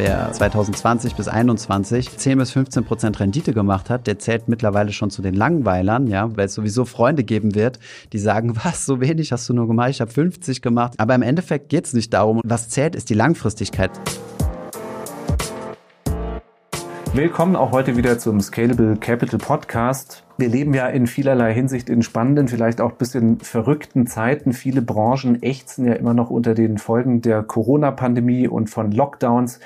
wer 2020 bis 2021 10 bis 15 Prozent Rendite gemacht hat, der zählt mittlerweile schon zu den Langweilern, ja, weil es sowieso Freunde geben wird, die sagen, was, so wenig hast du nur gemacht, ich habe 50 gemacht. Aber im Endeffekt geht es nicht darum, was zählt, ist die Langfristigkeit. Willkommen auch heute wieder zum Scalable Capital Podcast. Wir leben ja in vielerlei Hinsicht in spannenden, vielleicht auch bisschen verrückten Zeiten. Viele Branchen ächzen ja immer noch unter den Folgen der Corona-Pandemie und von Lockdowns.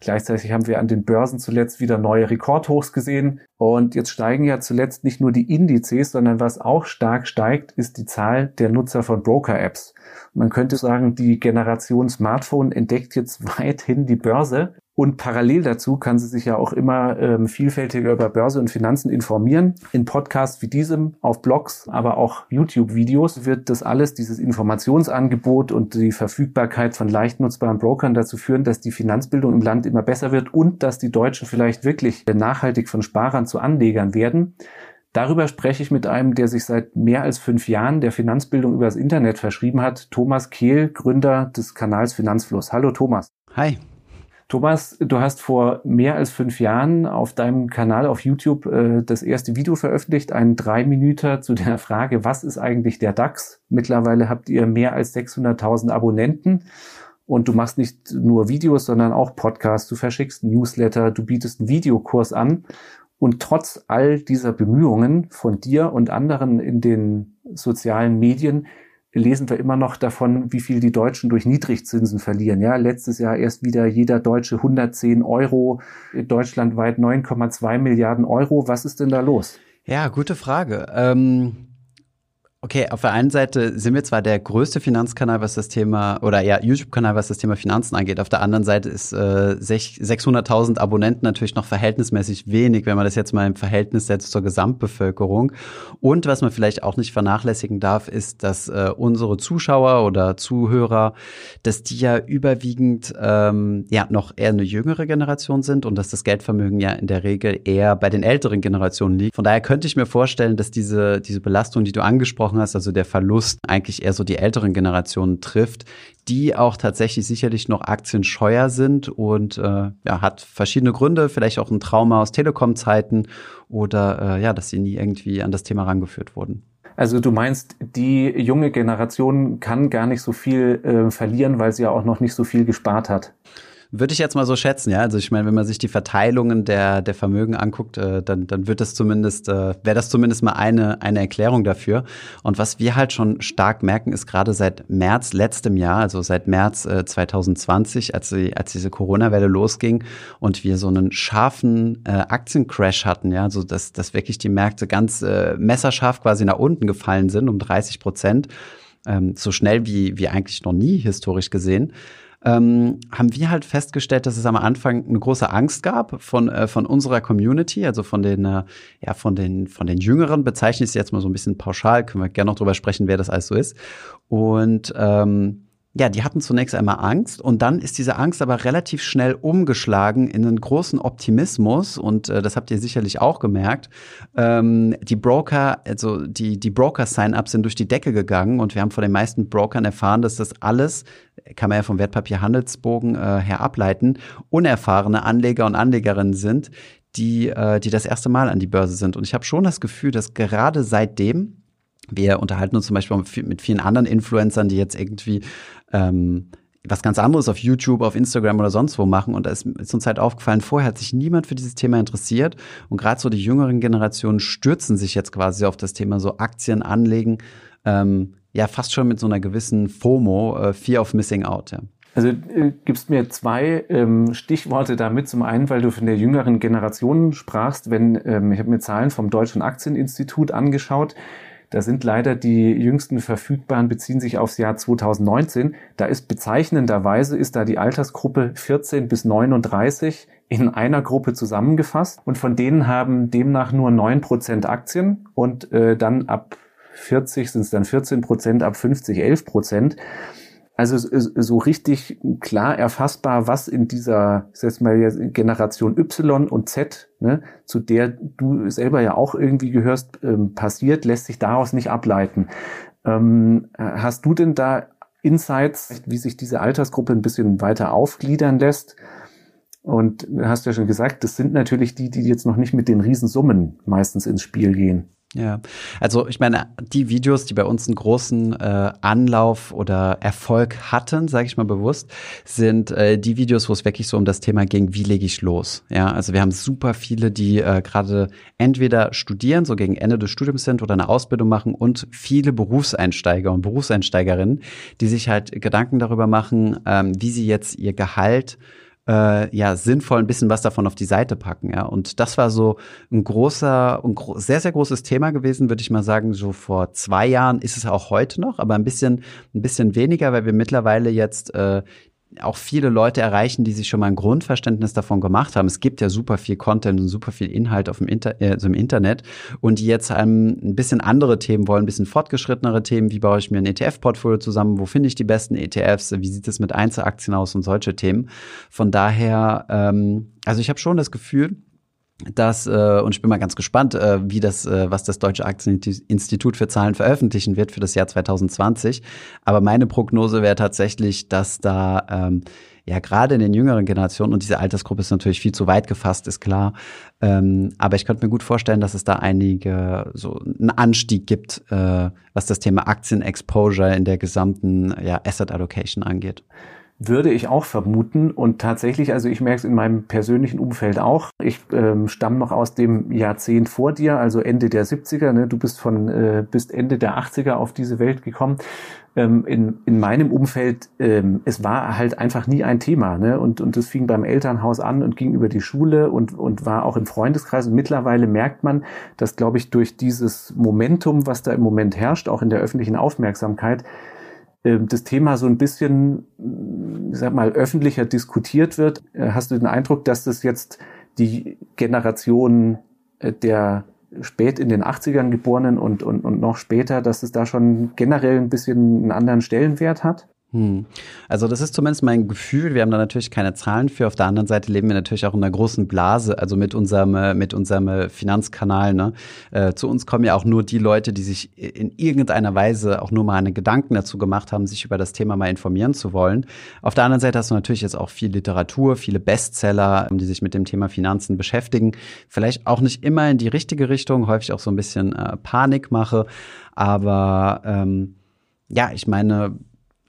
Gleichzeitig haben wir an den Börsen zuletzt wieder neue Rekordhochs gesehen. Und jetzt steigen ja zuletzt nicht nur die Indizes, sondern was auch stark steigt, ist die Zahl der Nutzer von Broker-Apps. Man könnte sagen, die Generation Smartphone entdeckt jetzt weithin die Börse. Und parallel dazu kann sie sich ja auch immer ähm, vielfältiger über Börse und Finanzen informieren. In Podcasts wie diesem, auf Blogs, aber auch YouTube-Videos wird das alles, dieses Informationsangebot und die Verfügbarkeit von leicht nutzbaren Brokern dazu führen, dass die Finanzbildung im Land immer besser wird und dass die Deutschen vielleicht wirklich nachhaltig von Sparern zu Anlegern werden. Darüber spreche ich mit einem, der sich seit mehr als fünf Jahren der Finanzbildung über das Internet verschrieben hat, Thomas Kehl, Gründer des Kanals Finanzfluss. Hallo Thomas. Hi. Thomas, du hast vor mehr als fünf Jahren auf deinem Kanal auf YouTube äh, das erste Video veröffentlicht, ein drei Minuten zu der Frage, was ist eigentlich der DAX? Mittlerweile habt ihr mehr als 600.000 Abonnenten. Und du machst nicht nur Videos, sondern auch Podcasts, du verschickst Newsletter, du bietest einen Videokurs an. Und trotz all dieser Bemühungen von dir und anderen in den sozialen Medien lesen wir immer noch davon, wie viel die Deutschen durch Niedrigzinsen verlieren. Ja, letztes Jahr erst wieder jeder Deutsche 110 Euro, deutschlandweit 9,2 Milliarden Euro. Was ist denn da los? Ja, gute Frage. Ähm Okay, auf der einen Seite sind wir zwar der größte Finanzkanal, was das Thema, oder ja, YouTube-Kanal, was das Thema Finanzen angeht. Auf der anderen Seite ist äh, 600.000 Abonnenten natürlich noch verhältnismäßig wenig, wenn man das jetzt mal im Verhältnis setzt zur Gesamtbevölkerung. Und was man vielleicht auch nicht vernachlässigen darf, ist, dass äh, unsere Zuschauer oder Zuhörer, dass die ja überwiegend ähm, ja noch eher eine jüngere Generation sind und dass das Geldvermögen ja in der Regel eher bei den älteren Generationen liegt. Von daher könnte ich mir vorstellen, dass diese, diese Belastung, die du angesprochen angesprochen hast, also der Verlust eigentlich eher so die älteren Generationen trifft, die auch tatsächlich sicherlich noch aktienscheuer sind und äh, ja, hat verschiedene Gründe, vielleicht auch ein Trauma aus Telekom-Zeiten oder äh, ja, dass sie nie irgendwie an das Thema rangeführt wurden. Also du meinst, die junge Generation kann gar nicht so viel äh, verlieren, weil sie ja auch noch nicht so viel gespart hat. Würde ich jetzt mal so schätzen, ja. Also ich meine, wenn man sich die Verteilungen der, der Vermögen anguckt, äh, dann, dann wird das zumindest, äh, wäre das zumindest mal eine, eine Erklärung dafür. Und was wir halt schon stark merken, ist gerade seit März letztem Jahr, also seit März äh, 2020, als, die, als diese Corona-Welle losging und wir so einen scharfen äh, Aktiencrash hatten, ja, so dass, dass wirklich die Märkte ganz äh, messerscharf quasi nach unten gefallen sind, um 30 Prozent. Ähm, so schnell wie, wie eigentlich noch nie historisch gesehen ähm, haben wir halt festgestellt, dass es am Anfang eine große Angst gab von, äh, von unserer Community, also von den, äh, ja, von den, von den Jüngeren, bezeichne ich es jetzt mal so ein bisschen pauschal, können wir gerne noch drüber sprechen, wer das alles so ist. Und ähm, ja, die hatten zunächst einmal Angst und dann ist diese Angst aber relativ schnell umgeschlagen in einen großen Optimismus und äh, das habt ihr sicherlich auch gemerkt. Ähm, die Broker, also die, die Broker-Sign-ups sind durch die Decke gegangen und wir haben von den meisten Brokern erfahren, dass das alles, kann man ja vom Wertpapierhandelsbogen äh, her ableiten, unerfahrene Anleger und Anlegerinnen sind, die, äh, die das erste Mal an die Börse sind. Und ich habe schon das Gefühl, dass gerade seitdem wir unterhalten uns zum Beispiel mit vielen anderen Influencern, die jetzt irgendwie ähm, was ganz anderes auf YouTube, auf Instagram oder sonst wo machen. Und da ist, ist, uns halt aufgefallen, vorher hat sich niemand für dieses Thema interessiert. Und gerade so die jüngeren Generationen stürzen sich jetzt quasi auf das Thema so Aktien anlegen. Ähm, ja, fast schon mit so einer gewissen FOMO, äh, Fear of Missing Out. Ja. Also äh, gibst mir zwei ähm, Stichworte damit. Zum einen, weil du von der jüngeren Generation sprachst, wenn ähm, ich habe mir Zahlen vom Deutschen Aktieninstitut angeschaut. Da sind leider die jüngsten verfügbaren beziehen sich aufs Jahr 2019. Da ist bezeichnenderweise ist da die Altersgruppe 14 bis 39 in einer Gruppe zusammengefasst und von denen haben demnach nur neun Prozent Aktien und äh, dann ab 40 sind es dann 14 Prozent, ab 50 11 Prozent. Also so richtig klar erfassbar, was in dieser, ich sag mal, Generation Y und Z, ne, zu der du selber ja auch irgendwie gehörst, ähm, passiert, lässt sich daraus nicht ableiten. Ähm, hast du denn da Insights, wie sich diese Altersgruppe ein bisschen weiter aufgliedern lässt? Und hast ja schon gesagt, das sind natürlich die, die jetzt noch nicht mit den Riesensummen meistens ins Spiel gehen. Ja, also ich meine, die Videos, die bei uns einen großen äh, Anlauf oder Erfolg hatten, sage ich mal bewusst, sind äh, die Videos, wo es wirklich so um das Thema ging, wie lege ich los. Ja, also wir haben super viele, die äh, gerade entweder studieren, so gegen Ende des Studiums sind oder eine Ausbildung machen und viele Berufseinsteiger und Berufseinsteigerinnen, die sich halt Gedanken darüber machen, ähm, wie sie jetzt ihr Gehalt äh, ja sinnvoll ein bisschen was davon auf die Seite packen. Ja, und das war so ein großer, ein gro sehr sehr großes Thema gewesen, würde ich mal sagen. So vor zwei Jahren ist es auch heute noch, aber ein bisschen ein bisschen weniger, weil wir mittlerweile jetzt äh, auch viele Leute erreichen, die sich schon mal ein Grundverständnis davon gemacht haben. Es gibt ja super viel Content und super viel Inhalt auf dem Inter äh, also im Internet und die jetzt ähm, ein bisschen andere Themen wollen, ein bisschen fortgeschrittenere Themen. Wie baue ich mir ein ETF-Portfolio zusammen? Wo finde ich die besten ETFs? Wie sieht es mit Einzelaktien aus und solche Themen? Von daher, ähm, also ich habe schon das Gefühl, dass, äh, und ich bin mal ganz gespannt, äh, wie das, äh, was das Deutsche Aktieninstitut für Zahlen veröffentlichen wird für das Jahr 2020. Aber meine Prognose wäre tatsächlich, dass da ähm, ja gerade in den jüngeren Generationen, und diese Altersgruppe ist natürlich viel zu weit gefasst, ist klar, ähm, aber ich könnte mir gut vorstellen, dass es da einige so einen Anstieg gibt, äh, was das Thema Aktienexposure in der gesamten ja, Asset Allocation angeht. Würde ich auch vermuten. Und tatsächlich, also ich merke es in meinem persönlichen Umfeld auch. Ich ähm, stamme noch aus dem Jahrzehnt vor dir, also Ende der 70er. Ne? Du bist von äh, bist Ende der 80er auf diese Welt gekommen. Ähm, in, in meinem Umfeld, ähm, es war halt einfach nie ein Thema. Ne? Und, und das fing beim Elternhaus an und ging über die Schule und, und war auch im Freundeskreis. Und mittlerweile merkt man, dass, glaube ich, durch dieses Momentum, was da im Moment herrscht, auch in der öffentlichen Aufmerksamkeit, das Thema so ein bisschen, ich sag mal, öffentlicher diskutiert wird. Äh, hast du den Eindruck, dass das jetzt die Generation äh, der spät in den 80ern geborenen und, und, und noch später, dass es da schon generell ein bisschen einen anderen Stellenwert hat? Hm. Also das ist zumindest mein Gefühl. Wir haben da natürlich keine Zahlen für. Auf der anderen Seite leben wir natürlich auch in einer großen Blase, also mit unserem äh, mit unserem äh, Finanzkanal. Ne? Äh, zu uns kommen ja auch nur die Leute, die sich in irgendeiner Weise auch nur mal einen Gedanken dazu gemacht haben, sich über das Thema mal informieren zu wollen. Auf der anderen Seite hast du natürlich jetzt auch viel Literatur, viele Bestseller, die sich mit dem Thema Finanzen beschäftigen. Vielleicht auch nicht immer in die richtige Richtung, häufig auch so ein bisschen äh, Panikmache. Aber ähm, ja, ich meine,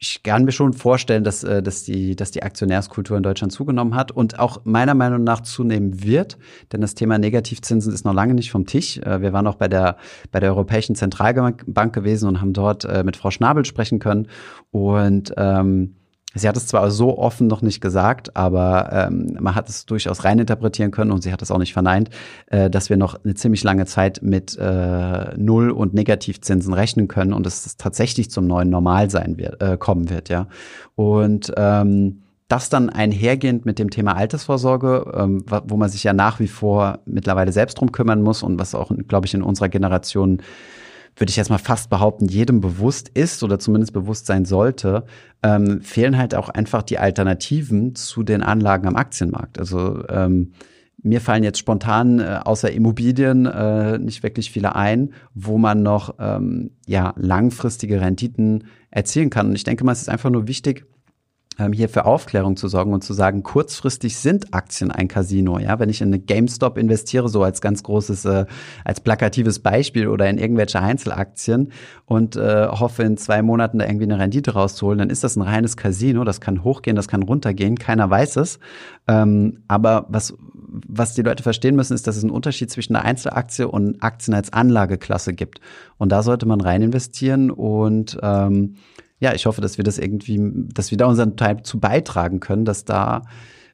ich kann mir schon vorstellen, dass, äh, dass, die, dass die Aktionärskultur in Deutschland zugenommen hat und auch meiner Meinung nach zunehmen wird, denn das Thema Negativzinsen ist noch lange nicht vom Tisch. Äh, wir waren auch bei der, bei der Europäischen Zentralbank gewesen und haben dort äh, mit Frau Schnabel sprechen können und ähm, Sie hat es zwar so offen noch nicht gesagt, aber ähm, man hat es durchaus reininterpretieren können und sie hat es auch nicht verneint, äh, dass wir noch eine ziemlich lange Zeit mit äh, Null- und Negativzinsen rechnen können und es tatsächlich zum neuen Normal sein wird, äh, kommen wird, ja. Und ähm, das dann einhergehend mit dem Thema Altersvorsorge, ähm, wo man sich ja nach wie vor mittlerweile selbst drum kümmern muss und was auch, glaube ich, in unserer Generation würde ich jetzt mal fast behaupten, jedem bewusst ist oder zumindest bewusst sein sollte, ähm, fehlen halt auch einfach die Alternativen zu den Anlagen am Aktienmarkt. Also ähm, mir fallen jetzt spontan äh, außer Immobilien äh, nicht wirklich viele ein, wo man noch ähm, ja langfristige Renditen erzielen kann. Und ich denke mal, es ist einfach nur wichtig, ähm, hier für Aufklärung zu sorgen und zu sagen, kurzfristig sind Aktien ein Casino. Ja, wenn ich in eine GameStop investiere, so als ganz großes, äh, als plakatives Beispiel oder in irgendwelche Einzelaktien und äh, hoffe in zwei Monaten da irgendwie eine Rendite rauszuholen, dann ist das ein reines Casino. Das kann hochgehen, das kann runtergehen. Keiner weiß es. Ähm, aber was was die Leute verstehen müssen, ist, dass es einen Unterschied zwischen einer Einzelaktie und Aktien als Anlageklasse gibt. Und da sollte man rein investieren und ähm, ja, ich hoffe, dass wir das irgendwie, dass wir da unseren Teil zu beitragen können, dass da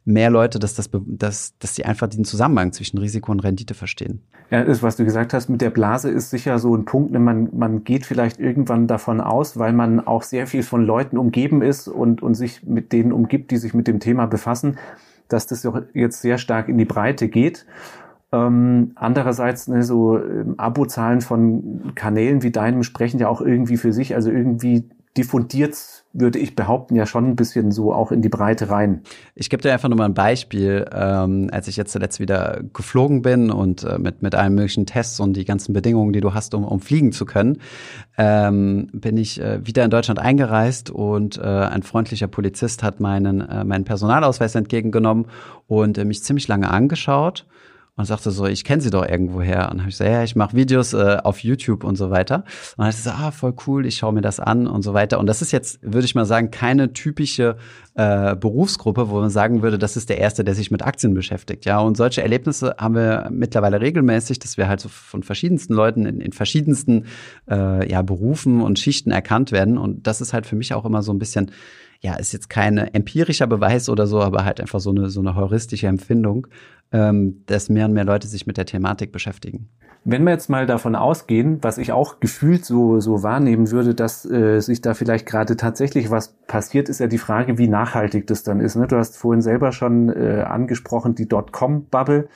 mehr Leute, dass das, dass, dass sie einfach den Zusammenhang zwischen Risiko und Rendite verstehen. Ja, ist, was du gesagt hast, mit der Blase ist sicher so ein Punkt, ne, man, man geht vielleicht irgendwann davon aus, weil man auch sehr viel von Leuten umgeben ist und, und sich mit denen umgibt, die sich mit dem Thema befassen, dass das jetzt sehr stark in die Breite geht. Ähm, andererseits ne, so ähm, Abozahlen von Kanälen wie deinem sprechen ja auch irgendwie für sich. Also irgendwie diffundiert würde ich behaupten, ja schon ein bisschen so auch in die Breite rein. Ich gebe dir einfach nur mal ein Beispiel. Ähm, als ich jetzt zuletzt wieder geflogen bin und äh, mit, mit allen möglichen Tests und die ganzen Bedingungen, die du hast, um, um fliegen zu können, ähm, bin ich äh, wieder in Deutschland eingereist und äh, ein freundlicher Polizist hat meinen, äh, meinen Personalausweis entgegengenommen und äh, mich ziemlich lange angeschaut und sagte so, ich kenne sie doch irgendwoher. Und habe ich gesagt, ja, ich mache Videos äh, auf YouTube und so weiter. Und dann hat sie so, ah, voll cool, ich schaue mir das an und so weiter. Und das ist jetzt, würde ich mal sagen, keine typische äh, Berufsgruppe, wo man sagen würde, das ist der Erste, der sich mit Aktien beschäftigt. Ja, und solche Erlebnisse haben wir mittlerweile regelmäßig, dass wir halt so von verschiedensten Leuten in, in verschiedensten äh, ja, Berufen und Schichten erkannt werden. Und das ist halt für mich auch immer so ein bisschen ja, ist jetzt kein empirischer Beweis oder so, aber halt einfach so eine, so eine heuristische Empfindung, ähm, dass mehr und mehr Leute sich mit der Thematik beschäftigen. Wenn wir jetzt mal davon ausgehen, was ich auch gefühlt so, so wahrnehmen würde, dass äh, sich da vielleicht gerade tatsächlich was passiert, ist ja die Frage, wie nachhaltig das dann ist. Ne? Du hast vorhin selber schon äh, angesprochen, die Dotcom-Bubble.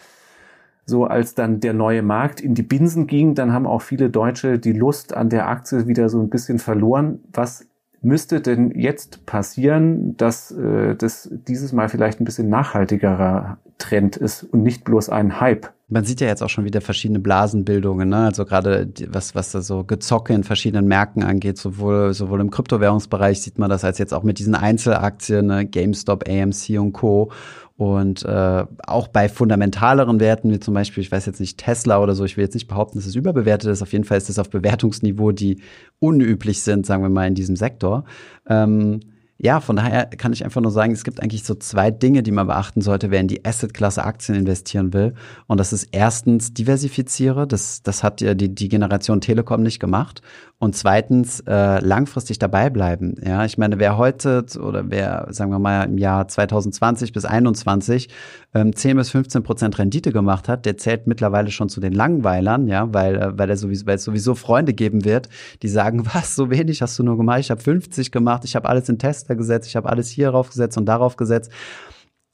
So als dann der neue Markt in die Binsen ging, dann haben auch viele Deutsche die Lust an der Aktie wieder so ein bisschen verloren. Was müsste denn jetzt passieren, dass äh, das dieses Mal vielleicht ein bisschen nachhaltigerer Trend ist und nicht bloß ein Hype? Man sieht ja jetzt auch schon wieder verschiedene Blasenbildungen, ne? also gerade was, was da so Gezocke in verschiedenen Märkten angeht, sowohl, sowohl im Kryptowährungsbereich sieht man das als jetzt auch mit diesen Einzelaktien, ne? GameStop, AMC und Co. Und äh, auch bei fundamentaleren Werten, wie zum Beispiel, ich weiß jetzt nicht, Tesla oder so, ich will jetzt nicht behaupten, dass es überbewertet ist. Auf jeden Fall ist es auf Bewertungsniveau, die unüblich sind, sagen wir mal, in diesem Sektor. Ähm, ja, von daher kann ich einfach nur sagen, es gibt eigentlich so zwei Dinge, die man beachten sollte, wer in die Asset-Klasse Aktien investieren will. Und das ist erstens diversifiziere. Das, das hat ja die, die Generation Telekom nicht gemacht. Und zweitens äh, langfristig dabei bleiben. Ja, ich meine, wer heute oder wer, sagen wir mal, im Jahr 2020 bis 2021 ähm, 10 bis 15 Prozent Rendite gemacht hat, der zählt mittlerweile schon zu den Langweilern, ja, weil, äh, weil er sowieso, weil es sowieso Freunde geben wird, die sagen, was, so wenig hast du nur gemacht, ich habe 50 gemacht, ich habe alles in Tester gesetzt, ich habe alles hier drauf gesetzt und darauf gesetzt.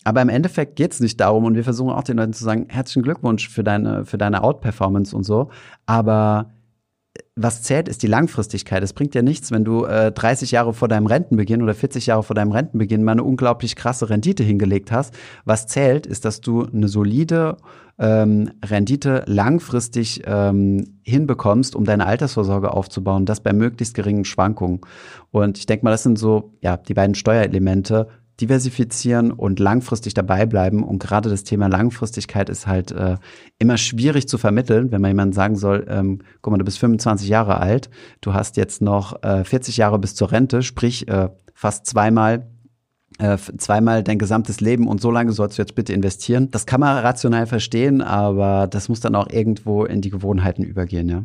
Aber im Endeffekt geht es nicht darum, und wir versuchen auch den Leuten zu sagen, herzlichen Glückwunsch für deine, für deine Out-Performance und so. Aber was zählt, ist die Langfristigkeit. Es bringt ja nichts, wenn du äh, 30 Jahre vor deinem Rentenbeginn oder 40 Jahre vor deinem Rentenbeginn mal eine unglaublich krasse Rendite hingelegt hast. Was zählt, ist, dass du eine solide ähm, Rendite langfristig ähm, hinbekommst, um deine Altersvorsorge aufzubauen. Das bei möglichst geringen Schwankungen. Und ich denke mal, das sind so ja die beiden Steuerelemente, diversifizieren und langfristig dabei bleiben. Und gerade das Thema Langfristigkeit ist halt äh, immer schwierig zu vermitteln, wenn man jemandem sagen soll, ähm, guck mal, du bist 25 Jahre alt, du hast jetzt noch äh, 40 Jahre bis zur Rente, sprich äh, fast zweimal äh, zweimal dein gesamtes Leben und so lange sollst du jetzt bitte investieren. Das kann man rational verstehen, aber das muss dann auch irgendwo in die Gewohnheiten übergehen, ja.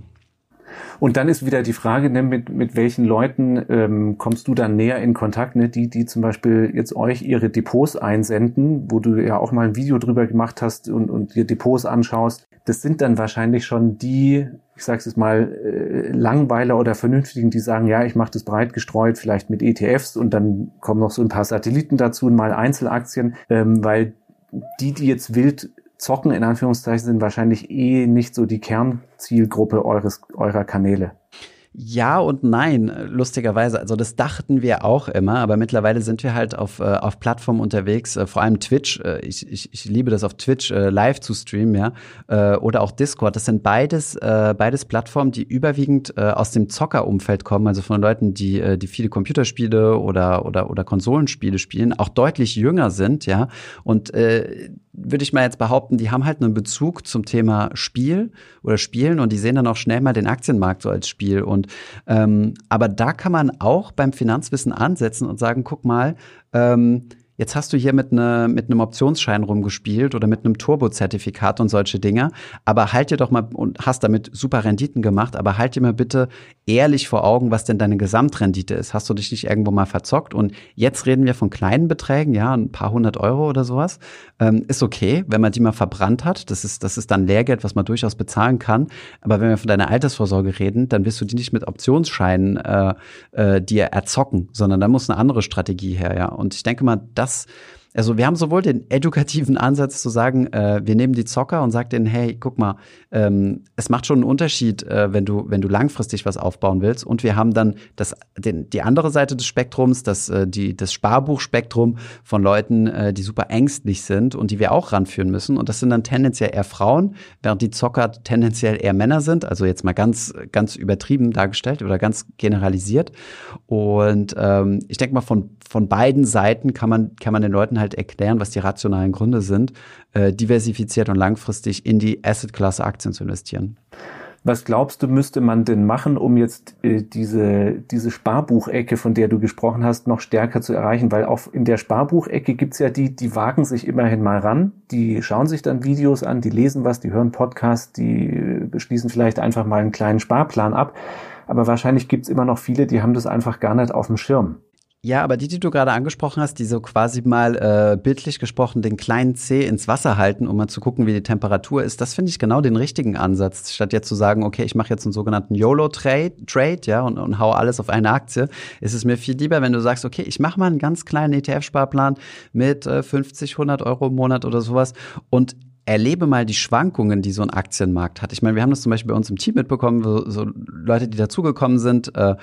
Und dann ist wieder die Frage, ne, mit, mit welchen Leuten ähm, kommst du dann näher in Kontakt? Ne? Die, die zum Beispiel jetzt euch ihre Depots einsenden, wo du ja auch mal ein Video drüber gemacht hast und, und dir Depots anschaust. Das sind dann wahrscheinlich schon die, ich sage es jetzt mal, äh, Langweiler oder Vernünftigen, die sagen, ja, ich mache das breit gestreut, vielleicht mit ETFs und dann kommen noch so ein paar Satelliten dazu und mal Einzelaktien, ähm, weil die, die jetzt wild Zocken in Anführungszeichen sind wahrscheinlich eh nicht so die Kernzielgruppe eures, eurer Kanäle. Ja und nein, lustigerweise. Also das dachten wir auch immer, aber mittlerweile sind wir halt auf, äh, auf Plattformen unterwegs, äh, vor allem Twitch. Äh, ich, ich, ich liebe das auf Twitch äh, live zu streamen, ja. Äh, oder auch Discord. Das sind beides, äh, beides Plattformen, die überwiegend aus dem Zockerumfeld kommen, also von Leuten, die, die viele Computerspiele oder, oder, oder Konsolenspiele spielen, auch deutlich jünger sind, ja. Und äh, würde ich mal jetzt behaupten, die haben halt einen Bezug zum Thema Spiel oder Spielen und die sehen dann auch schnell mal den Aktienmarkt so als Spiel. Und ähm, aber da kann man auch beim Finanzwissen ansetzen und sagen, guck mal, ähm, Jetzt hast du hier mit, ne, mit einem Optionsschein rumgespielt oder mit einem Turbo-Zertifikat und solche Dinge. Aber halt dir doch mal und hast damit super Renditen gemacht, aber halt dir mal bitte ehrlich vor Augen, was denn deine Gesamtrendite ist. Hast du dich nicht irgendwo mal verzockt? Und jetzt reden wir von kleinen Beträgen, ja, ein paar hundert Euro oder sowas. Ähm, ist okay, wenn man die mal verbrannt hat. Das ist, das ist dann Lehrgeld, was man durchaus bezahlen kann. Aber wenn wir von deiner Altersvorsorge reden, dann wirst du die nicht mit Optionsscheinen äh, äh, dir erzocken, sondern da muss eine andere Strategie her, ja. Und ich denke mal, das das, Also wir haben sowohl den edukativen Ansatz zu sagen, äh, wir nehmen die Zocker und sagen denen, hey, guck mal, ähm, es macht schon einen Unterschied, äh, wenn du wenn du langfristig was aufbauen willst. Und wir haben dann das den, die andere Seite des Spektrums, das äh, die das Sparbuchspektrum von Leuten, äh, die super ängstlich sind und die wir auch ranführen müssen. Und das sind dann tendenziell eher Frauen, während die Zocker tendenziell eher Männer sind. Also jetzt mal ganz ganz übertrieben dargestellt oder ganz generalisiert. Und ähm, ich denke mal von von beiden Seiten kann man kann man den Leuten halt erklären, was die rationalen Gründe sind, äh, diversifiziert und langfristig in die Asset-Klasse Aktien zu investieren. Was glaubst du, müsste man denn machen, um jetzt äh, diese, diese Sparbuchecke, von der du gesprochen hast, noch stärker zu erreichen? Weil auch in der Sparbuchecke gibt's ja die, die wagen sich immerhin mal ran, die schauen sich dann Videos an, die lesen was, die hören Podcasts, die beschließen vielleicht einfach mal einen kleinen Sparplan ab. Aber wahrscheinlich gibt's immer noch viele, die haben das einfach gar nicht auf dem Schirm. Ja, aber die, die du gerade angesprochen hast, die so quasi mal äh, bildlich gesprochen den kleinen C ins Wasser halten, um mal zu gucken, wie die Temperatur ist, das finde ich genau den richtigen Ansatz. Statt jetzt zu sagen, okay, ich mache jetzt einen sogenannten YOLO-Trade, Trade, ja, und, und hau alles auf eine Aktie, ist es mir viel lieber, wenn du sagst, okay, ich mache mal einen ganz kleinen ETF-Sparplan mit äh, 50, 100 Euro im Monat oder sowas und erlebe mal die Schwankungen, die so ein Aktienmarkt hat. Ich meine, wir haben das zum Beispiel bei uns im Team mitbekommen, so, so Leute, die dazugekommen sind äh,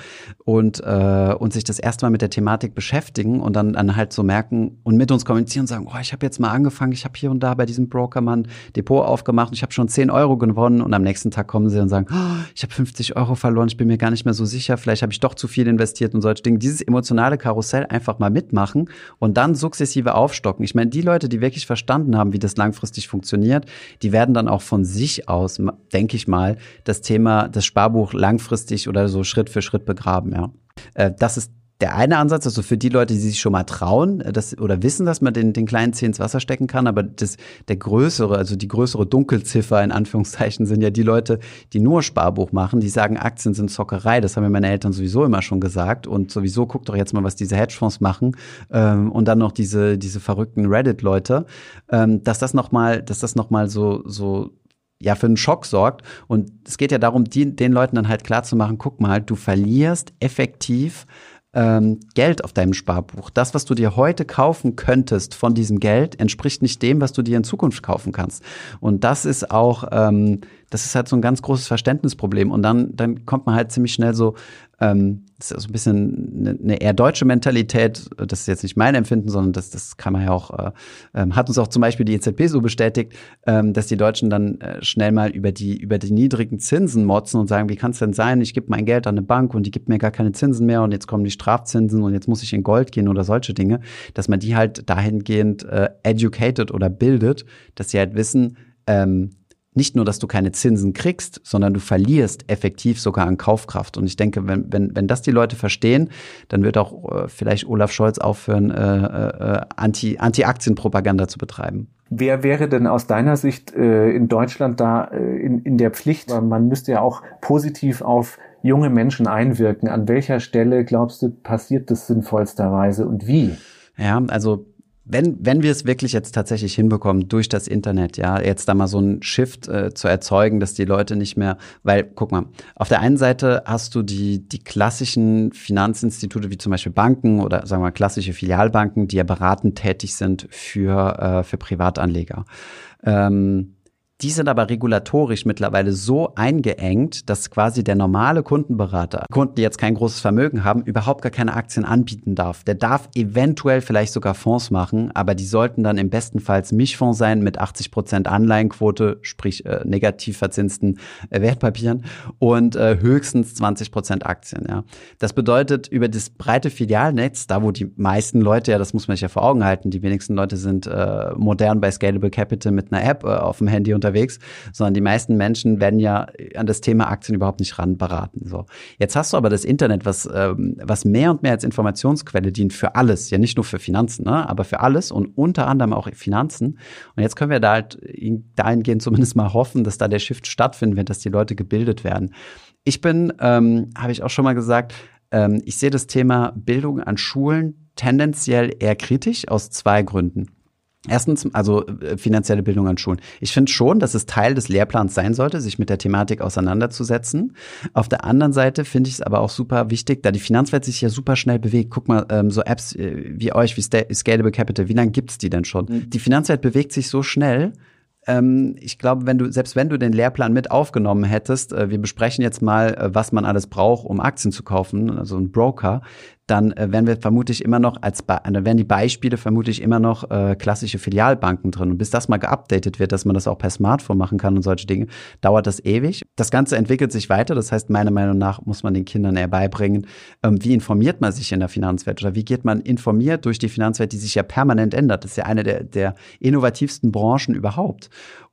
und, äh, und sich das erste Mal mit der Thematik beschäftigen und dann, dann halt so merken und mit uns kommunizieren und sagen, oh, ich habe jetzt mal angefangen, ich habe hier und da bei diesem Broker mal ein Depot aufgemacht und ich habe schon 10 Euro gewonnen und am nächsten Tag kommen sie und sagen, oh, ich habe 50 Euro verloren, ich bin mir gar nicht mehr so sicher, vielleicht habe ich doch zu viel investiert und solche Dinge. Dieses emotionale Karussell einfach mal mitmachen und dann sukzessive aufstocken. Ich meine, die Leute, die wirklich verstanden haben, wie das langfristig funktioniert, funktioniert, die werden dann auch von sich aus, denke ich mal, das Thema, das Sparbuch langfristig oder so Schritt für Schritt begraben, ja. Äh, das ist der eine Ansatz, also für die Leute, die sich schon mal trauen äh, das, oder wissen, dass man den, den kleinen Zeh ins Wasser stecken kann, aber das, der größere, also die größere Dunkelziffer in Anführungszeichen sind ja die Leute, die nur Sparbuch machen, die sagen, Aktien sind Zockerei. Das haben mir meine Eltern sowieso immer schon gesagt. Und sowieso guckt doch jetzt mal, was diese Hedgefonds machen. Ähm, und dann noch diese, diese verrückten Reddit-Leute, ähm, dass das nochmal, dass das nochmal so, so ja für einen Schock sorgt. Und es geht ja darum, die, den Leuten dann halt klar zu machen, guck mal, du verlierst effektiv ähm, Geld auf deinem Sparbuch. Das, was du dir heute kaufen könntest von diesem Geld, entspricht nicht dem, was du dir in Zukunft kaufen kannst. Und das ist auch, ähm, das ist halt so ein ganz großes Verständnisproblem. Und dann, dann kommt man halt ziemlich schnell so ähm, das ist so ein bisschen eine, eine eher deutsche Mentalität. Das ist jetzt nicht mein Empfinden, sondern das, das kann man ja auch, äh, ähm, hat uns auch zum Beispiel die EZB so bestätigt, ähm, dass die Deutschen dann äh, schnell mal über die, über die niedrigen Zinsen motzen und sagen, wie kann es denn sein, ich gebe mein Geld an eine Bank und die gibt mir gar keine Zinsen mehr und jetzt kommen die Strafzinsen und jetzt muss ich in Gold gehen oder solche Dinge, dass man die halt dahingehend äh, educated oder bildet, dass sie halt wissen, ähm, nicht nur, dass du keine Zinsen kriegst, sondern du verlierst effektiv sogar an Kaufkraft. Und ich denke, wenn, wenn, wenn das die Leute verstehen, dann wird auch äh, vielleicht Olaf Scholz aufhören, äh, äh, Anti, Anti-Aktien-Propaganda zu betreiben. Wer wäre denn aus deiner Sicht äh, in Deutschland da äh, in, in der Pflicht? Man müsste ja auch positiv auf junge Menschen einwirken. An welcher Stelle glaubst du, passiert das sinnvollsterweise und wie? Ja, also wenn, wenn wir es wirklich jetzt tatsächlich hinbekommen, durch das Internet, ja, jetzt da mal so einen Shift äh, zu erzeugen, dass die Leute nicht mehr, weil, guck mal, auf der einen Seite hast du die, die klassischen Finanzinstitute, wie zum Beispiel Banken oder sagen wir mal klassische Filialbanken, die ja beratend tätig sind für, äh, für Privatanleger. Ähm, die sind aber regulatorisch mittlerweile so eingeengt, dass quasi der normale Kundenberater, Kunden, die jetzt kein großes Vermögen haben, überhaupt gar keine Aktien anbieten darf. Der darf eventuell vielleicht sogar Fonds machen, aber die sollten dann im besten Fall Mischfonds sein mit 80 Prozent Anleihenquote, sprich äh, negativ verzinsten äh, Wertpapieren und äh, höchstens 20 Prozent Aktien. Ja. Das bedeutet, über das breite Filialnetz, da wo die meisten Leute, ja, das muss man sich ja vor Augen halten, die wenigsten Leute sind äh, modern bei Scalable Capital mit einer App äh, auf dem Handy unter unterwegs, sondern die meisten Menschen werden ja an das Thema Aktien überhaupt nicht ranberaten. So. Jetzt hast du aber das Internet, was, ähm, was mehr und mehr als Informationsquelle dient für alles, ja nicht nur für Finanzen, ne, aber für alles und unter anderem auch Finanzen. Und jetzt können wir da halt dahingehend zumindest mal hoffen, dass da der Shift stattfinden wird, dass die Leute gebildet werden. Ich bin, ähm, habe ich auch schon mal gesagt, ähm, ich sehe das Thema Bildung an Schulen tendenziell eher kritisch aus zwei Gründen. Erstens, also äh, finanzielle Bildung an Schulen. Ich finde schon, dass es Teil des Lehrplans sein sollte, sich mit der Thematik auseinanderzusetzen. Auf der anderen Seite finde ich es aber auch super wichtig, da die Finanzwelt sich ja super schnell bewegt. Guck mal, ähm, so Apps äh, wie euch, wie Scalable Capital, wie lange gibt's die denn schon? Mhm. Die Finanzwelt bewegt sich so schnell, ähm, ich glaube, wenn du, selbst wenn du den Lehrplan mit aufgenommen hättest, äh, wir besprechen jetzt mal, was man alles braucht, um Aktien zu kaufen, also ein Broker, dann äh, werden wir vermutlich immer noch als Be dann werden die Beispiele vermutlich immer noch äh, klassische Filialbanken drin. Und bis das mal geupdatet wird, dass man das auch per Smartphone machen kann und solche Dinge, dauert das ewig. Das Ganze entwickelt sich weiter. Das heißt, meiner Meinung nach muss man den Kindern eher beibringen, ähm, wie informiert man sich in der Finanzwelt oder wie geht man informiert durch die Finanzwelt, die sich ja permanent ändert. Das ist ja eine der, der innovativsten Branchen überhaupt.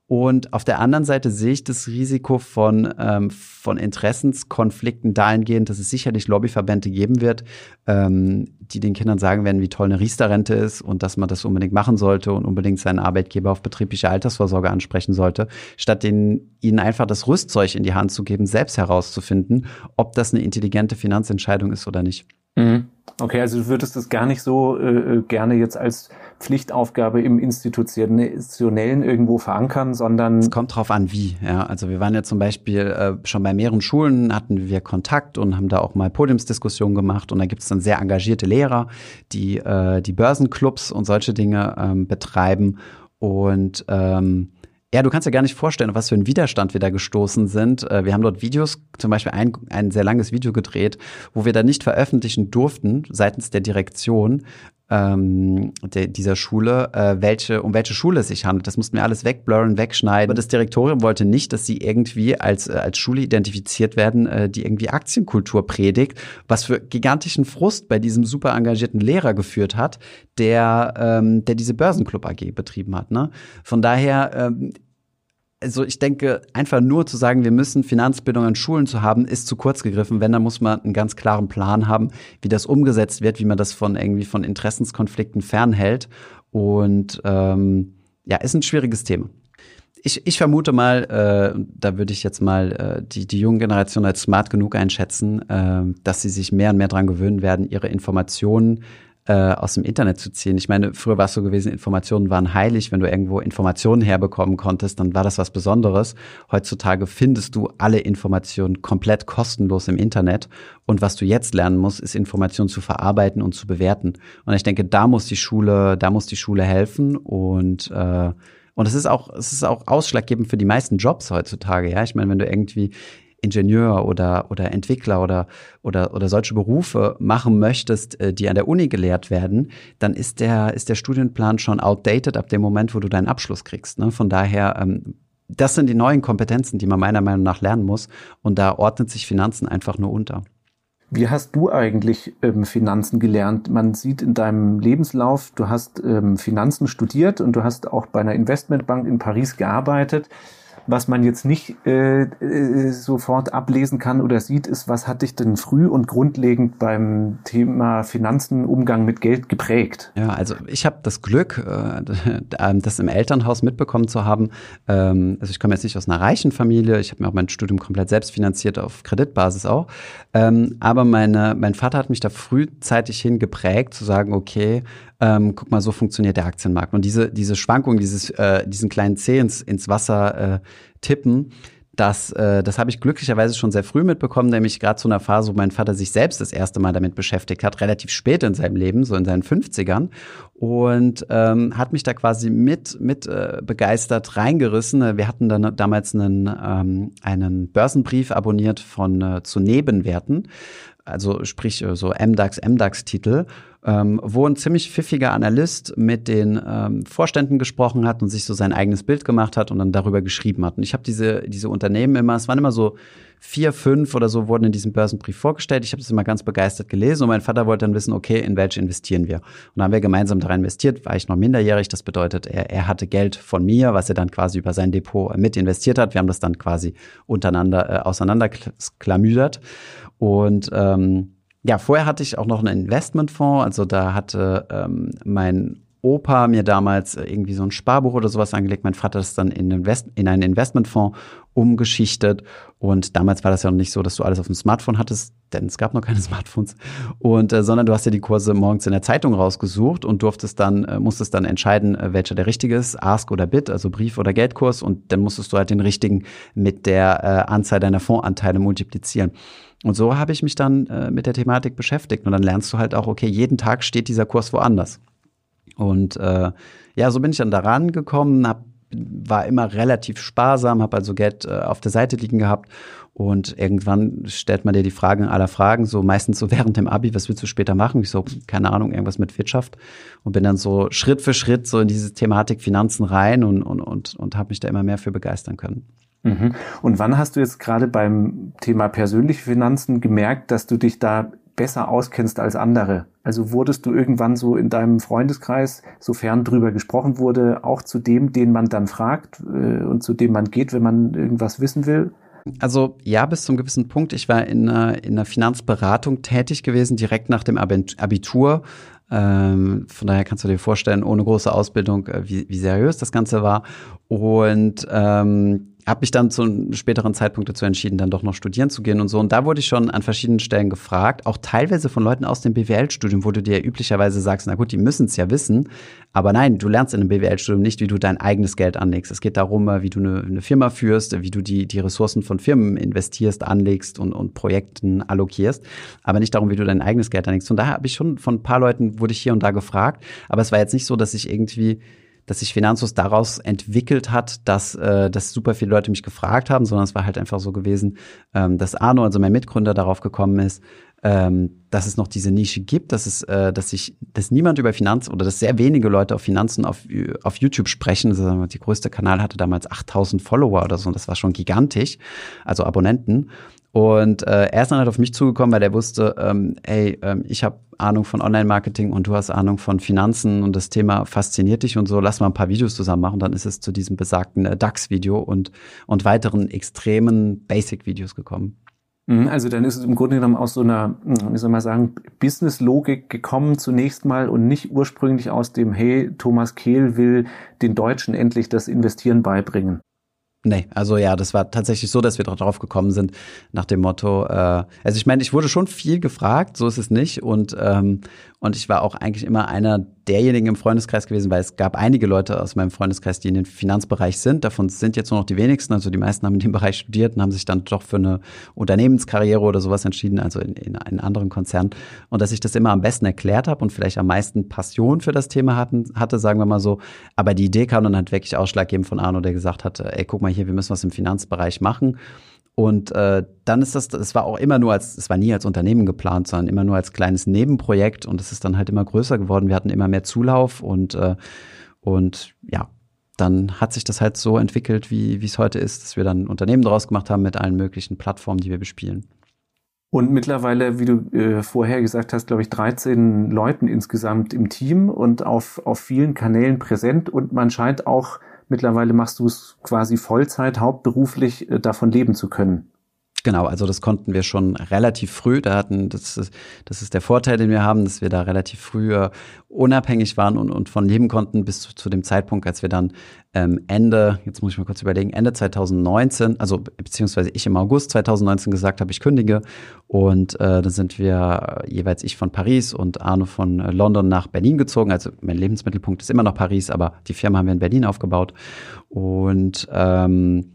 Und auf der anderen Seite sehe ich das Risiko von, ähm, von Interessenskonflikten dahingehend, dass es sicherlich Lobbyverbände geben wird, ähm, die den Kindern sagen werden, wie toll eine Riester-Rente ist und dass man das unbedingt machen sollte und unbedingt seinen Arbeitgeber auf betriebliche Altersvorsorge ansprechen sollte, statt den, ihnen einfach das Rüstzeug in die Hand zu geben, selbst herauszufinden, ob das eine intelligente Finanzentscheidung ist oder nicht. Mhm. Okay, also du würdest das gar nicht so äh, äh, gerne jetzt als Pflichtaufgabe im Institutionellen irgendwo verankern, sondern. Es kommt drauf an, wie. Ja, also wir waren ja zum Beispiel äh, schon bei mehreren Schulen hatten wir Kontakt und haben da auch mal Podiumsdiskussionen gemacht und da gibt es dann sehr engagierte Lehrer, die äh, die Börsenclubs und solche Dinge ähm, betreiben und ähm, ja, du kannst dir gar nicht vorstellen, was für ein Widerstand wir da gestoßen sind. Äh, wir haben dort Videos, zum Beispiel ein, ein sehr langes Video gedreht, wo wir da nicht veröffentlichen durften seitens der Direktion ähm, der, dieser Schule, äh, welche, um welche Schule es sich handelt. Das mussten wir alles wegblurren, wegschneiden. Aber das Direktorium wollte nicht, dass sie irgendwie als, äh, als Schule identifiziert werden, äh, die irgendwie Aktienkultur predigt, was für gigantischen Frust bei diesem super engagierten Lehrer geführt hat, der, ähm, der diese Börsenclub AG betrieben hat. Ne? Von daher ähm, also ich denke, einfach nur zu sagen, wir müssen Finanzbildung an Schulen zu haben, ist zu kurz gegriffen. Wenn, dann muss man einen ganz klaren Plan haben, wie das umgesetzt wird, wie man das von irgendwie von Interessenskonflikten fernhält. Und ähm, ja, ist ein schwieriges Thema. Ich, ich vermute mal, äh, da würde ich jetzt mal äh, die, die junge Generation als smart genug einschätzen, äh, dass sie sich mehr und mehr dran gewöhnen werden, ihre Informationen äh, aus dem Internet zu ziehen. Ich meine, früher war es so gewesen, Informationen waren heilig. Wenn du irgendwo Informationen herbekommen konntest, dann war das was Besonderes. Heutzutage findest du alle Informationen komplett kostenlos im Internet. Und was du jetzt lernen musst, ist Informationen zu verarbeiten und zu bewerten. Und ich denke, da muss die Schule, da muss die Schule helfen und äh, und es ist auch, es ist auch ausschlaggebend für die meisten Jobs heutzutage. Ja, ich meine, wenn du irgendwie Ingenieur oder, oder Entwickler oder, oder, oder solche Berufe machen möchtest, äh, die an der Uni gelehrt werden, dann ist der, ist der Studienplan schon outdated ab dem Moment, wo du deinen Abschluss kriegst. Ne? Von daher, ähm, das sind die neuen Kompetenzen, die man meiner Meinung nach lernen muss. Und da ordnet sich Finanzen einfach nur unter. Wie hast du eigentlich ähm, Finanzen gelernt? Man sieht in deinem Lebenslauf, du hast ähm, Finanzen studiert und du hast auch bei einer Investmentbank in Paris gearbeitet. Was man jetzt nicht äh, äh, sofort ablesen kann oder sieht, ist, was hat dich denn früh und grundlegend beim Thema Finanzen, Umgang mit Geld geprägt? Ja, also ich habe das Glück, äh, das im Elternhaus mitbekommen zu haben. Ähm, also ich komme jetzt nicht aus einer reichen Familie, ich habe mir auch mein Studium komplett selbst finanziert, auf Kreditbasis auch. Ähm, aber meine, mein Vater hat mich da frühzeitig hin geprägt, zu sagen, okay, ähm, guck mal, so funktioniert der Aktienmarkt. Und diese, diese Schwankung, dieses, äh, diesen kleinen Zeh ins, ins Wasser äh, tippen, das, äh, das habe ich glücklicherweise schon sehr früh mitbekommen, nämlich gerade zu einer Phase, wo mein Vater sich selbst das erste Mal damit beschäftigt hat, relativ spät in seinem Leben, so in seinen 50ern, und ähm, hat mich da quasi mit, mit äh, begeistert reingerissen. Wir hatten dann damals einen, ähm, einen Börsenbrief abonniert von äh, zu Nebenwerten, also sprich äh, so MDAX, MDAX-Titel ähm, wo ein ziemlich pfiffiger Analyst mit den ähm, Vorständen gesprochen hat und sich so sein eigenes Bild gemacht hat und dann darüber geschrieben hat. Und ich habe diese, diese Unternehmen immer, es waren immer so vier, fünf oder so wurden in diesem Börsenbrief vorgestellt. Ich habe das immer ganz begeistert gelesen und mein Vater wollte dann wissen, okay, in welche investieren wir? Und dann haben wir gemeinsam daran investiert, war ich noch minderjährig. Das bedeutet, er, er hatte Geld von mir, was er dann quasi über sein Depot mit investiert hat. Wir haben das dann quasi untereinander äh, auseinanderklamüdert. Und ähm, ja, vorher hatte ich auch noch einen Investmentfonds. Also da hatte ähm, mein Opa mir damals irgendwie so ein Sparbuch oder sowas angelegt. Mein Vater ist dann in, Invest in einen Investmentfonds umgeschichtet. Und damals war das ja noch nicht so, dass du alles auf dem Smartphone hattest. denn es gab noch keine Smartphones. Und äh, sondern du hast ja die Kurse morgens in der Zeitung rausgesucht und durftest dann, äh, musstest dann entscheiden, äh, welcher der richtige ist, Ask oder Bit, also Brief- oder Geldkurs. Und dann musstest du halt den richtigen mit der äh, Anzahl deiner Fondsanteile multiplizieren. Und so habe ich mich dann äh, mit der Thematik beschäftigt. Und dann lernst du halt auch, okay, jeden Tag steht dieser Kurs woanders. Und äh, ja, so bin ich dann daran gekommen, hab, war immer relativ sparsam, habe also Geld äh, auf der Seite liegen gehabt und irgendwann stellt man dir die Fragen aller Fragen, so meistens so während dem Abi, was willst du später machen? Ich so, keine Ahnung, irgendwas mit Wirtschaft und bin dann so Schritt für Schritt so in diese Thematik Finanzen rein und, und, und, und habe mich da immer mehr für begeistern können. Mhm. Und wann hast du jetzt gerade beim Thema persönliche Finanzen gemerkt, dass du dich da besser auskennst als andere? Also wurdest du irgendwann so in deinem Freundeskreis, sofern drüber gesprochen wurde, auch zu dem, den man dann fragt äh, und zu dem man geht, wenn man irgendwas wissen will? Also ja, bis zum gewissen Punkt. Ich war in einer, in einer Finanzberatung tätig gewesen, direkt nach dem Abitur. Ähm, von daher kannst du dir vorstellen, ohne große Ausbildung, äh, wie, wie seriös das Ganze war. Und ähm, habe mich dann zu einem späteren Zeitpunkt dazu entschieden, dann doch noch studieren zu gehen und so. Und da wurde ich schon an verschiedenen Stellen gefragt, auch teilweise von Leuten aus dem BWL-Studium, wo du dir üblicherweise sagst, na gut, die müssen es ja wissen. Aber nein, du lernst in einem BWL-Studium nicht, wie du dein eigenes Geld anlegst. Es geht darum, wie du eine, eine Firma führst, wie du die, die Ressourcen von Firmen investierst, anlegst und, und Projekten allokierst, aber nicht darum, wie du dein eigenes Geld anlegst. Und daher habe ich schon von ein paar Leuten, wurde ich hier und da gefragt. Aber es war jetzt nicht so, dass ich irgendwie dass sich Finanzus daraus entwickelt hat, dass, äh, dass super viele Leute mich gefragt haben, sondern es war halt einfach so gewesen, ähm, dass Arno, also mein Mitgründer, darauf gekommen ist, ähm, dass es noch diese Nische gibt, dass es, äh, dass sich, dass niemand über Finanzen oder dass sehr wenige Leute auf Finanzen auf, auf YouTube sprechen. Also, die größte Kanal hatte damals 8000 Follower oder so und das war schon gigantisch, also Abonnenten. Und äh, er ist dann halt auf mich zugekommen, weil er wusste, ähm, ey, ähm, ich habe Ahnung von Online-Marketing und du hast Ahnung von Finanzen und das Thema fasziniert dich und so, lass mal ein paar Videos zusammen machen. Dann ist es zu diesem besagten äh, DAX-Video und, und weiteren extremen Basic-Videos gekommen. Mhm, also dann ist es im Grunde genommen aus so einer, hm, wie soll man sagen, Business-Logik gekommen zunächst mal und nicht ursprünglich aus dem, hey, Thomas Kehl will den Deutschen endlich das Investieren beibringen. Nee, also ja, das war tatsächlich so, dass wir darauf gekommen sind, nach dem Motto, äh, also ich meine, ich wurde schon viel gefragt, so ist es nicht. Und, ähm, und ich war auch eigentlich immer einer derjenigen im Freundeskreis gewesen, weil es gab einige Leute aus meinem Freundeskreis, die in den Finanzbereich sind. Davon sind jetzt nur noch die wenigsten. Also die meisten haben in dem Bereich studiert und haben sich dann doch für eine Unternehmenskarriere oder sowas entschieden, also in, in einen anderen Konzern. Und dass ich das immer am besten erklärt habe und vielleicht am meisten Passion für das Thema hatten, hatte, sagen wir mal so. Aber die Idee kam dann halt wirklich ausschlaggebend von Arno, der gesagt hatte, ey, guck mal hier, wir müssen was im Finanzbereich machen. Und äh, dann ist das, es war auch immer nur als, es war nie als Unternehmen geplant, sondern immer nur als kleines Nebenprojekt und es ist dann halt immer größer geworden. Wir hatten immer mehr Zulauf und, äh, und ja, dann hat sich das halt so entwickelt, wie es heute ist, dass wir dann Unternehmen daraus gemacht haben mit allen möglichen Plattformen, die wir bespielen. Und mittlerweile, wie du äh, vorher gesagt hast, glaube ich, 13 Leuten insgesamt im Team und auf, auf vielen Kanälen präsent. Und man scheint auch Mittlerweile machst du es quasi Vollzeit, hauptberuflich äh, davon leben zu können. Genau, also das konnten wir schon relativ früh. Da hatten, das ist, das ist der Vorteil, den wir haben, dass wir da relativ früh äh, unabhängig waren und, und von leben konnten bis zu, zu dem Zeitpunkt, als wir dann ähm, Ende, jetzt muss ich mal kurz überlegen, Ende 2019, also beziehungsweise ich im August 2019 gesagt habe, ich kündige. Und äh, dann sind wir äh, jeweils ich von Paris und Arno von äh, London nach Berlin gezogen. Also mein Lebensmittelpunkt ist immer noch Paris, aber die Firma haben wir in Berlin aufgebaut. Und ähm,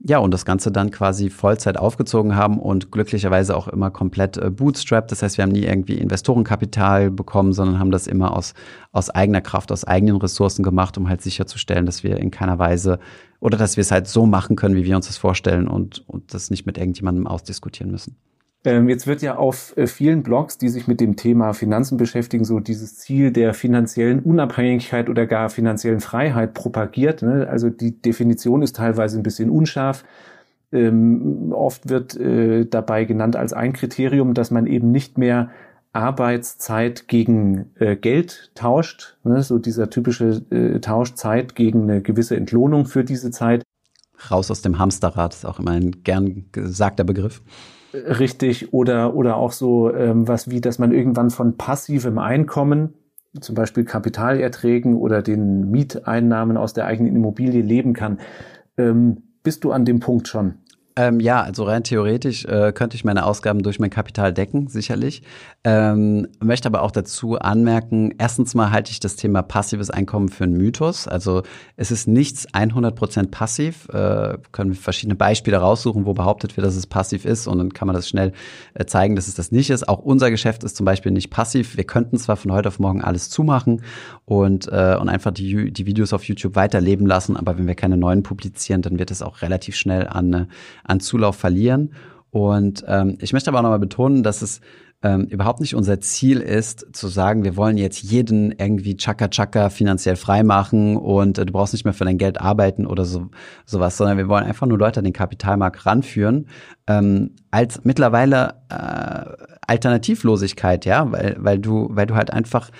ja, und das Ganze dann quasi Vollzeit aufgezogen haben und glücklicherweise auch immer komplett äh, bootstrapped. Das heißt, wir haben nie irgendwie Investorenkapital bekommen, sondern haben das immer aus, aus eigener Kraft, aus eigenen Ressourcen gemacht, um halt sicherzustellen, dass wir in keiner Weise oder dass wir es halt so machen können, wie wir uns das vorstellen und, und das nicht mit irgendjemandem ausdiskutieren müssen. Ähm, jetzt wird ja auf äh, vielen Blogs, die sich mit dem Thema Finanzen beschäftigen, so dieses Ziel der finanziellen Unabhängigkeit oder gar finanziellen Freiheit propagiert. Ne? Also die Definition ist teilweise ein bisschen unscharf. Ähm, oft wird äh, dabei genannt als ein Kriterium, dass man eben nicht mehr Arbeitszeit gegen äh, Geld tauscht, ne? so dieser typische äh, Tausch Zeit gegen eine gewisse Entlohnung für diese Zeit. Raus aus dem Hamsterrad ist auch immer ein gern gesagter Begriff. Richtig, oder, oder auch so ähm, was wie, dass man irgendwann von passivem Einkommen, zum Beispiel Kapitalerträgen oder den Mieteinnahmen aus der eigenen Immobilie leben kann. Ähm, bist du an dem Punkt schon? Ähm, ja, also rein theoretisch äh, könnte ich meine Ausgaben durch mein Kapital decken, sicherlich. Ähm, möchte aber auch dazu anmerken, erstens mal halte ich das Thema passives Einkommen für einen Mythos. Also es ist nichts 100% passiv. Äh, können wir verschiedene Beispiele raussuchen, wo behauptet wird, dass es passiv ist und dann kann man das schnell äh, zeigen, dass es das nicht ist. Auch unser Geschäft ist zum Beispiel nicht passiv. Wir könnten zwar von heute auf morgen alles zumachen und, äh, und einfach die, die Videos auf YouTube weiterleben lassen, aber wenn wir keine neuen publizieren, dann wird es auch relativ schnell an äh, an Zulauf verlieren. Und ähm, ich möchte aber auch nochmal betonen, dass es ähm, überhaupt nicht unser Ziel ist, zu sagen, wir wollen jetzt jeden irgendwie Chaka Chaka finanziell frei machen und äh, du brauchst nicht mehr für dein Geld arbeiten oder so sowas, sondern wir wollen einfach nur Leute an den Kapitalmarkt ranführen ähm, als mittlerweile äh, Alternativlosigkeit, ja, weil weil du weil du halt einfach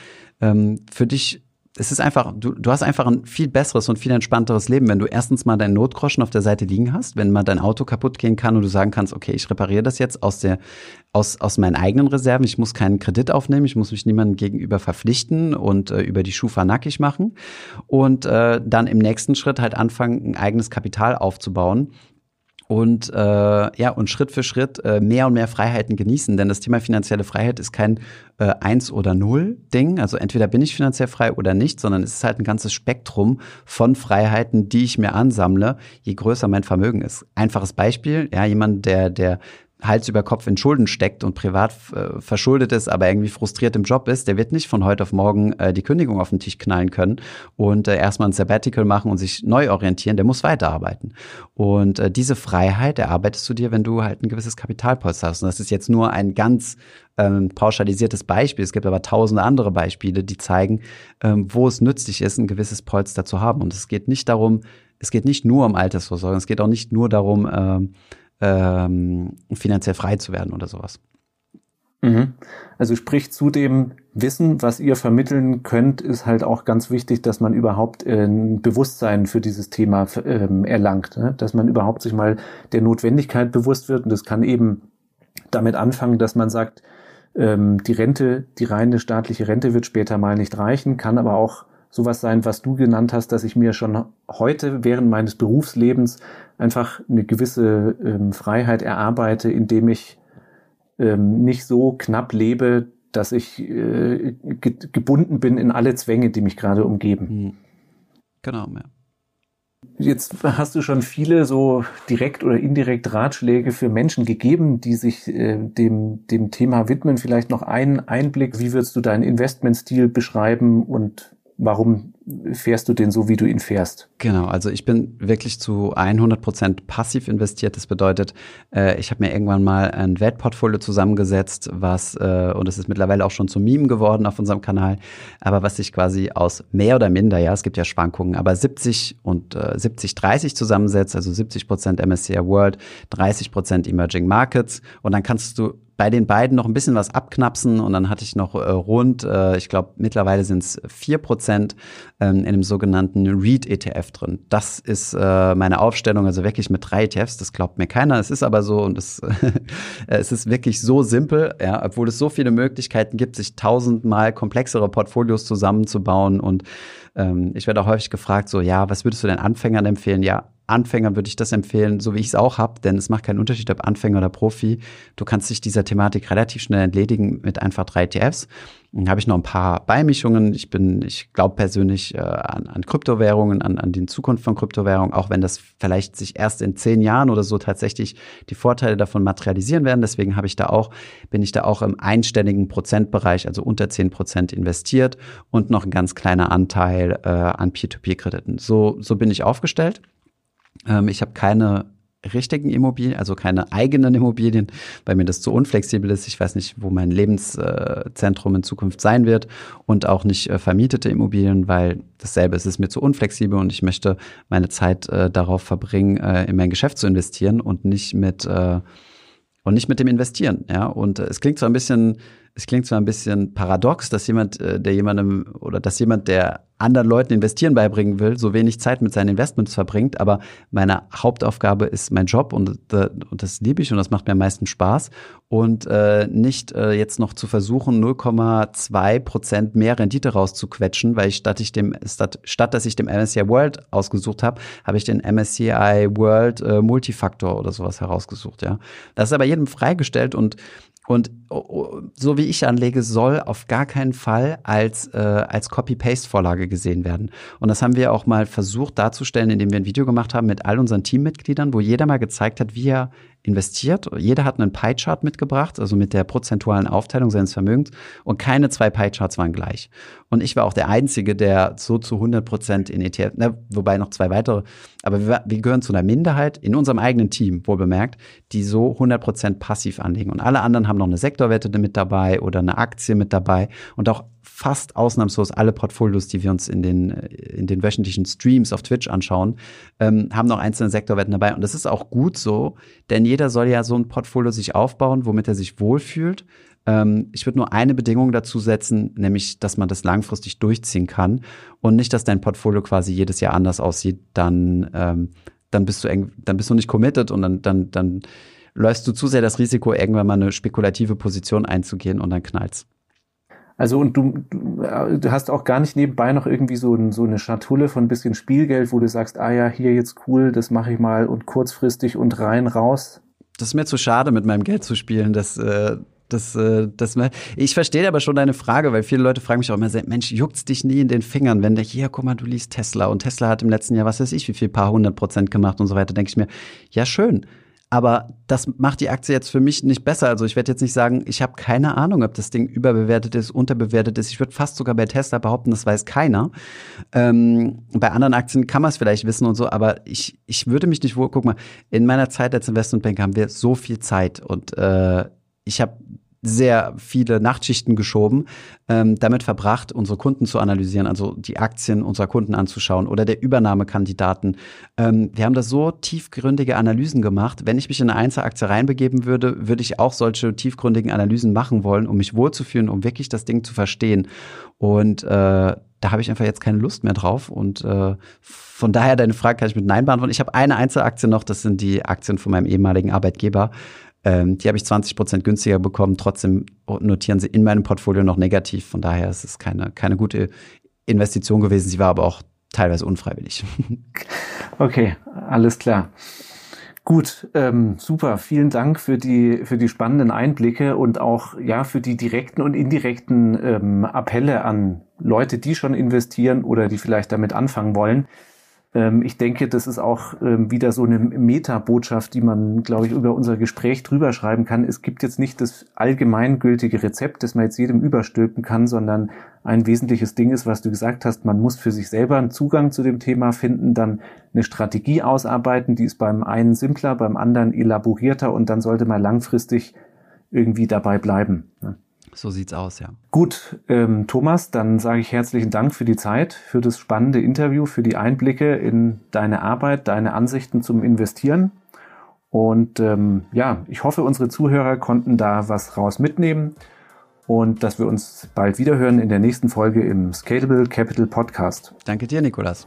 ähm, für dich es ist einfach, du, du hast einfach ein viel besseres und viel entspannteres Leben, wenn du erstens mal deinen Notgroschen auf der Seite liegen hast, wenn mal dein Auto kaputt gehen kann und du sagen kannst, okay, ich repariere das jetzt aus der, aus, aus meinen eigenen Reserven. Ich muss keinen Kredit aufnehmen, ich muss mich niemandem gegenüber verpflichten und äh, über die Schufa nackig machen. Und äh, dann im nächsten Schritt halt anfangen, ein eigenes Kapital aufzubauen und äh, ja und Schritt für Schritt äh, mehr und mehr Freiheiten genießen, denn das Thema finanzielle Freiheit ist kein äh, eins oder null Ding, also entweder bin ich finanziell frei oder nicht, sondern es ist halt ein ganzes Spektrum von Freiheiten, die ich mir ansammle, je größer mein Vermögen ist. Einfaches Beispiel, ja, jemand der der Hals über Kopf in Schulden steckt und privat äh, verschuldet ist, aber irgendwie frustriert im Job ist, der wird nicht von heute auf morgen äh, die Kündigung auf den Tisch knallen können und äh, erstmal ein Sabbatical machen und sich neu orientieren, der muss weiterarbeiten. Und äh, diese Freiheit erarbeitest du dir, wenn du halt ein gewisses Kapitalpolster hast. Und das ist jetzt nur ein ganz ähm, pauschalisiertes Beispiel. Es gibt aber tausende andere Beispiele, die zeigen, ähm, wo es nützlich ist, ein gewisses Polster zu haben. Und es geht nicht darum, es geht nicht nur um Altersvorsorge, es geht auch nicht nur darum, äh, ähm, finanziell frei zu werden oder sowas. Mhm. Also sprich zu dem Wissen, was ihr vermitteln könnt, ist halt auch ganz wichtig, dass man überhaupt äh, ein Bewusstsein für dieses Thema ähm, erlangt, ne? dass man überhaupt sich mal der Notwendigkeit bewusst wird und das kann eben damit anfangen, dass man sagt, ähm, die Rente, die reine staatliche Rente wird später mal nicht reichen, kann aber auch sowas sein, was du genannt hast, dass ich mir schon heute während meines Berufslebens einfach eine gewisse ähm, Freiheit erarbeite, indem ich ähm, nicht so knapp lebe, dass ich äh, ge gebunden bin in alle Zwänge, die mich gerade umgeben. Hm. Genau, ja. Jetzt hast du schon viele so direkt oder indirekt Ratschläge für Menschen gegeben, die sich äh, dem, dem Thema widmen. Vielleicht noch einen Einblick. Wie würdest du deinen Investmentstil beschreiben und warum fährst du den so, wie du ihn fährst? Genau, also ich bin wirklich zu 100 Prozent passiv investiert. Das bedeutet, äh, ich habe mir irgendwann mal ein Wertportfolio zusammengesetzt, was, äh, und es ist mittlerweile auch schon zum Meme geworden auf unserem Kanal, aber was sich quasi aus mehr oder minder, ja, es gibt ja Schwankungen, aber 70 und äh, 70, 30 zusammensetzt, also 70 Prozent MSCI World, 30 Prozent Emerging Markets und dann kannst du bei den beiden noch ein bisschen was abknapsen und dann hatte ich noch äh, rund, äh, ich glaube mittlerweile sind es vier Prozent ähm, in einem sogenannten REIT-ETF drin. Das ist äh, meine Aufstellung, also wirklich mit drei ETFs, das glaubt mir keiner. Es ist aber so und es, es ist wirklich so simpel, ja, obwohl es so viele Möglichkeiten gibt, sich tausendmal komplexere Portfolios zusammenzubauen und ähm, ich werde auch häufig gefragt, so, ja, was würdest du den Anfängern empfehlen? Ja, Anfängern würde ich das empfehlen, so wie ich es auch habe, denn es macht keinen Unterschied, ob Anfänger oder Profi. Du kannst dich dieser Thematik relativ schnell entledigen mit einfach drei ETFs. Habe ich noch ein paar Beimischungen. Ich bin, ich glaube persönlich äh, an, an Kryptowährungen, an, an die Zukunft von Kryptowährungen, auch wenn das vielleicht sich erst in zehn Jahren oder so tatsächlich die Vorteile davon materialisieren werden. Deswegen habe ich da auch, bin ich da auch im einstelligen Prozentbereich, also unter zehn Prozent investiert und noch ein ganz kleiner Anteil äh, an Peer-to-Peer-Krediten. So, so bin ich aufgestellt. Ähm, ich habe keine richtigen Immobilien, also keine eigenen Immobilien, weil mir das zu unflexibel ist. Ich weiß nicht, wo mein Lebenszentrum in Zukunft sein wird und auch nicht äh, vermietete Immobilien, weil dasselbe ist, es mir zu unflexibel und ich möchte meine Zeit äh, darauf verbringen, äh, in mein Geschäft zu investieren und nicht mit und nicht mit dem Investieren. Ja, und es klingt zwar ein bisschen, es klingt zwar ein bisschen paradox, dass jemand, äh, der jemandem oder dass jemand, der anderen Leuten investieren beibringen will, so wenig Zeit mit seinen Investments verbringt. Aber meine Hauptaufgabe ist mein Job und, und das liebe ich und das macht mir am meisten Spaß. Und äh, nicht äh, jetzt noch zu versuchen, 0,2 Prozent mehr Rendite rauszuquetschen, weil ich statt ich dem statt, statt dass ich dem MSCI World ausgesucht habe, habe ich den MSCI World äh, Multifaktor oder sowas herausgesucht. Ja, das ist aber jedem freigestellt und und so wie ich anlege, soll auf gar keinen Fall als, äh, als Copy-Paste-Vorlage gesehen werden. Und das haben wir auch mal versucht darzustellen, indem wir ein Video gemacht haben mit all unseren Teammitgliedern, wo jeder mal gezeigt hat, wie er investiert. Jeder hat einen Pie-Chart mitgebracht, also mit der prozentualen Aufteilung seines Vermögens. Und keine zwei Pie-Charts waren gleich. Und ich war auch der Einzige, der so zu 100 Prozent in ETF, ne, wobei noch zwei weitere, aber wir, wir gehören zu einer Minderheit in unserem eigenen Team, wohl bemerkt, die so 100 Prozent passiv anlegen. Und alle anderen haben noch eine Sektorwette mit dabei oder eine Aktie mit dabei und auch fast ausnahmslos alle Portfolios, die wir uns in den, in den wöchentlichen Streams auf Twitch anschauen, ähm, haben noch einzelne Sektorwetten dabei. Und das ist auch gut so, denn jeder soll ja so ein Portfolio sich aufbauen, womit er sich wohlfühlt. Ähm, ich würde nur eine Bedingung dazu setzen, nämlich, dass man das langfristig durchziehen kann und nicht, dass dein Portfolio quasi jedes Jahr anders aussieht. Dann, ähm, dann bist du dann bist du nicht committed und dann, dann, dann läufst du zu sehr das Risiko, irgendwann mal eine spekulative Position einzugehen und dann knallt's. Also und du, du, äh, hast auch gar nicht nebenbei noch irgendwie so, ein, so eine Schatulle von ein bisschen Spielgeld, wo du sagst, ah ja, hier jetzt cool, das mache ich mal und kurzfristig und rein raus. Das ist mir zu schade, mit meinem Geld zu spielen. Das, äh, das, äh, das, ich verstehe aber schon deine Frage, weil viele Leute fragen mich auch immer, Mensch, juckt's dich nie in den Fingern, wenn der hier, guck mal, du liest Tesla und Tesla hat im letzten Jahr, was weiß ich, wie viel paar hundert Prozent gemacht und so weiter, denke ich mir, ja schön. Aber das macht die Aktie jetzt für mich nicht besser. Also ich werde jetzt nicht sagen, ich habe keine Ahnung, ob das Ding überbewertet ist, unterbewertet ist. Ich würde fast sogar bei Tesla behaupten, das weiß keiner. Ähm, bei anderen Aktien kann man es vielleicht wissen und so, aber ich, ich würde mich nicht wohl, guck mal, in meiner Zeit als Investmentbank haben wir so viel Zeit und äh, ich habe sehr viele Nachtschichten geschoben, ähm, damit verbracht, unsere Kunden zu analysieren, also die Aktien unserer Kunden anzuschauen oder der Übernahmekandidaten. Ähm, wir haben da so tiefgründige Analysen gemacht. Wenn ich mich in eine Einzelaktie reinbegeben würde, würde ich auch solche tiefgründigen Analysen machen wollen, um mich wohlzufühlen, um wirklich das Ding zu verstehen. Und äh, da habe ich einfach jetzt keine Lust mehr drauf. Und äh, von daher deine Frage kann ich mit Nein beantworten. Ich habe eine Einzelaktie noch, das sind die Aktien von meinem ehemaligen Arbeitgeber. Ähm, die habe ich 20 Prozent günstiger bekommen. Trotzdem notieren sie in meinem Portfolio noch negativ. Von daher ist es keine, keine gute Investition gewesen. Sie war aber auch teilweise unfreiwillig. Okay, alles klar. Gut, ähm, super. Vielen Dank für die für die spannenden Einblicke und auch ja für die direkten und indirekten ähm, Appelle an Leute, die schon investieren oder die vielleicht damit anfangen wollen. Ähm, ich denke, das ist auch ähm, wieder so eine Meta-Botschaft, die man, glaube ich, über unser Gespräch drüber schreiben kann. Es gibt jetzt nicht das allgemeingültige Rezept, das man jetzt jedem überstülpen kann, sondern ein wesentliches Ding ist, was du gesagt hast, man muss für sich selber einen Zugang zu dem Thema finden, dann eine Strategie ausarbeiten, die ist beim einen simpler, beim anderen elaborierter und dann sollte man langfristig irgendwie dabei bleiben. So sieht's aus, ja. Gut, ähm, Thomas, dann sage ich herzlichen Dank für die Zeit, für das spannende Interview, für die Einblicke in deine Arbeit, deine Ansichten zum Investieren. Und ähm, ja, ich hoffe, unsere Zuhörer konnten da was raus mitnehmen und dass wir uns bald wiederhören in der nächsten Folge im Scalable Capital Podcast. Danke dir, Nikolas.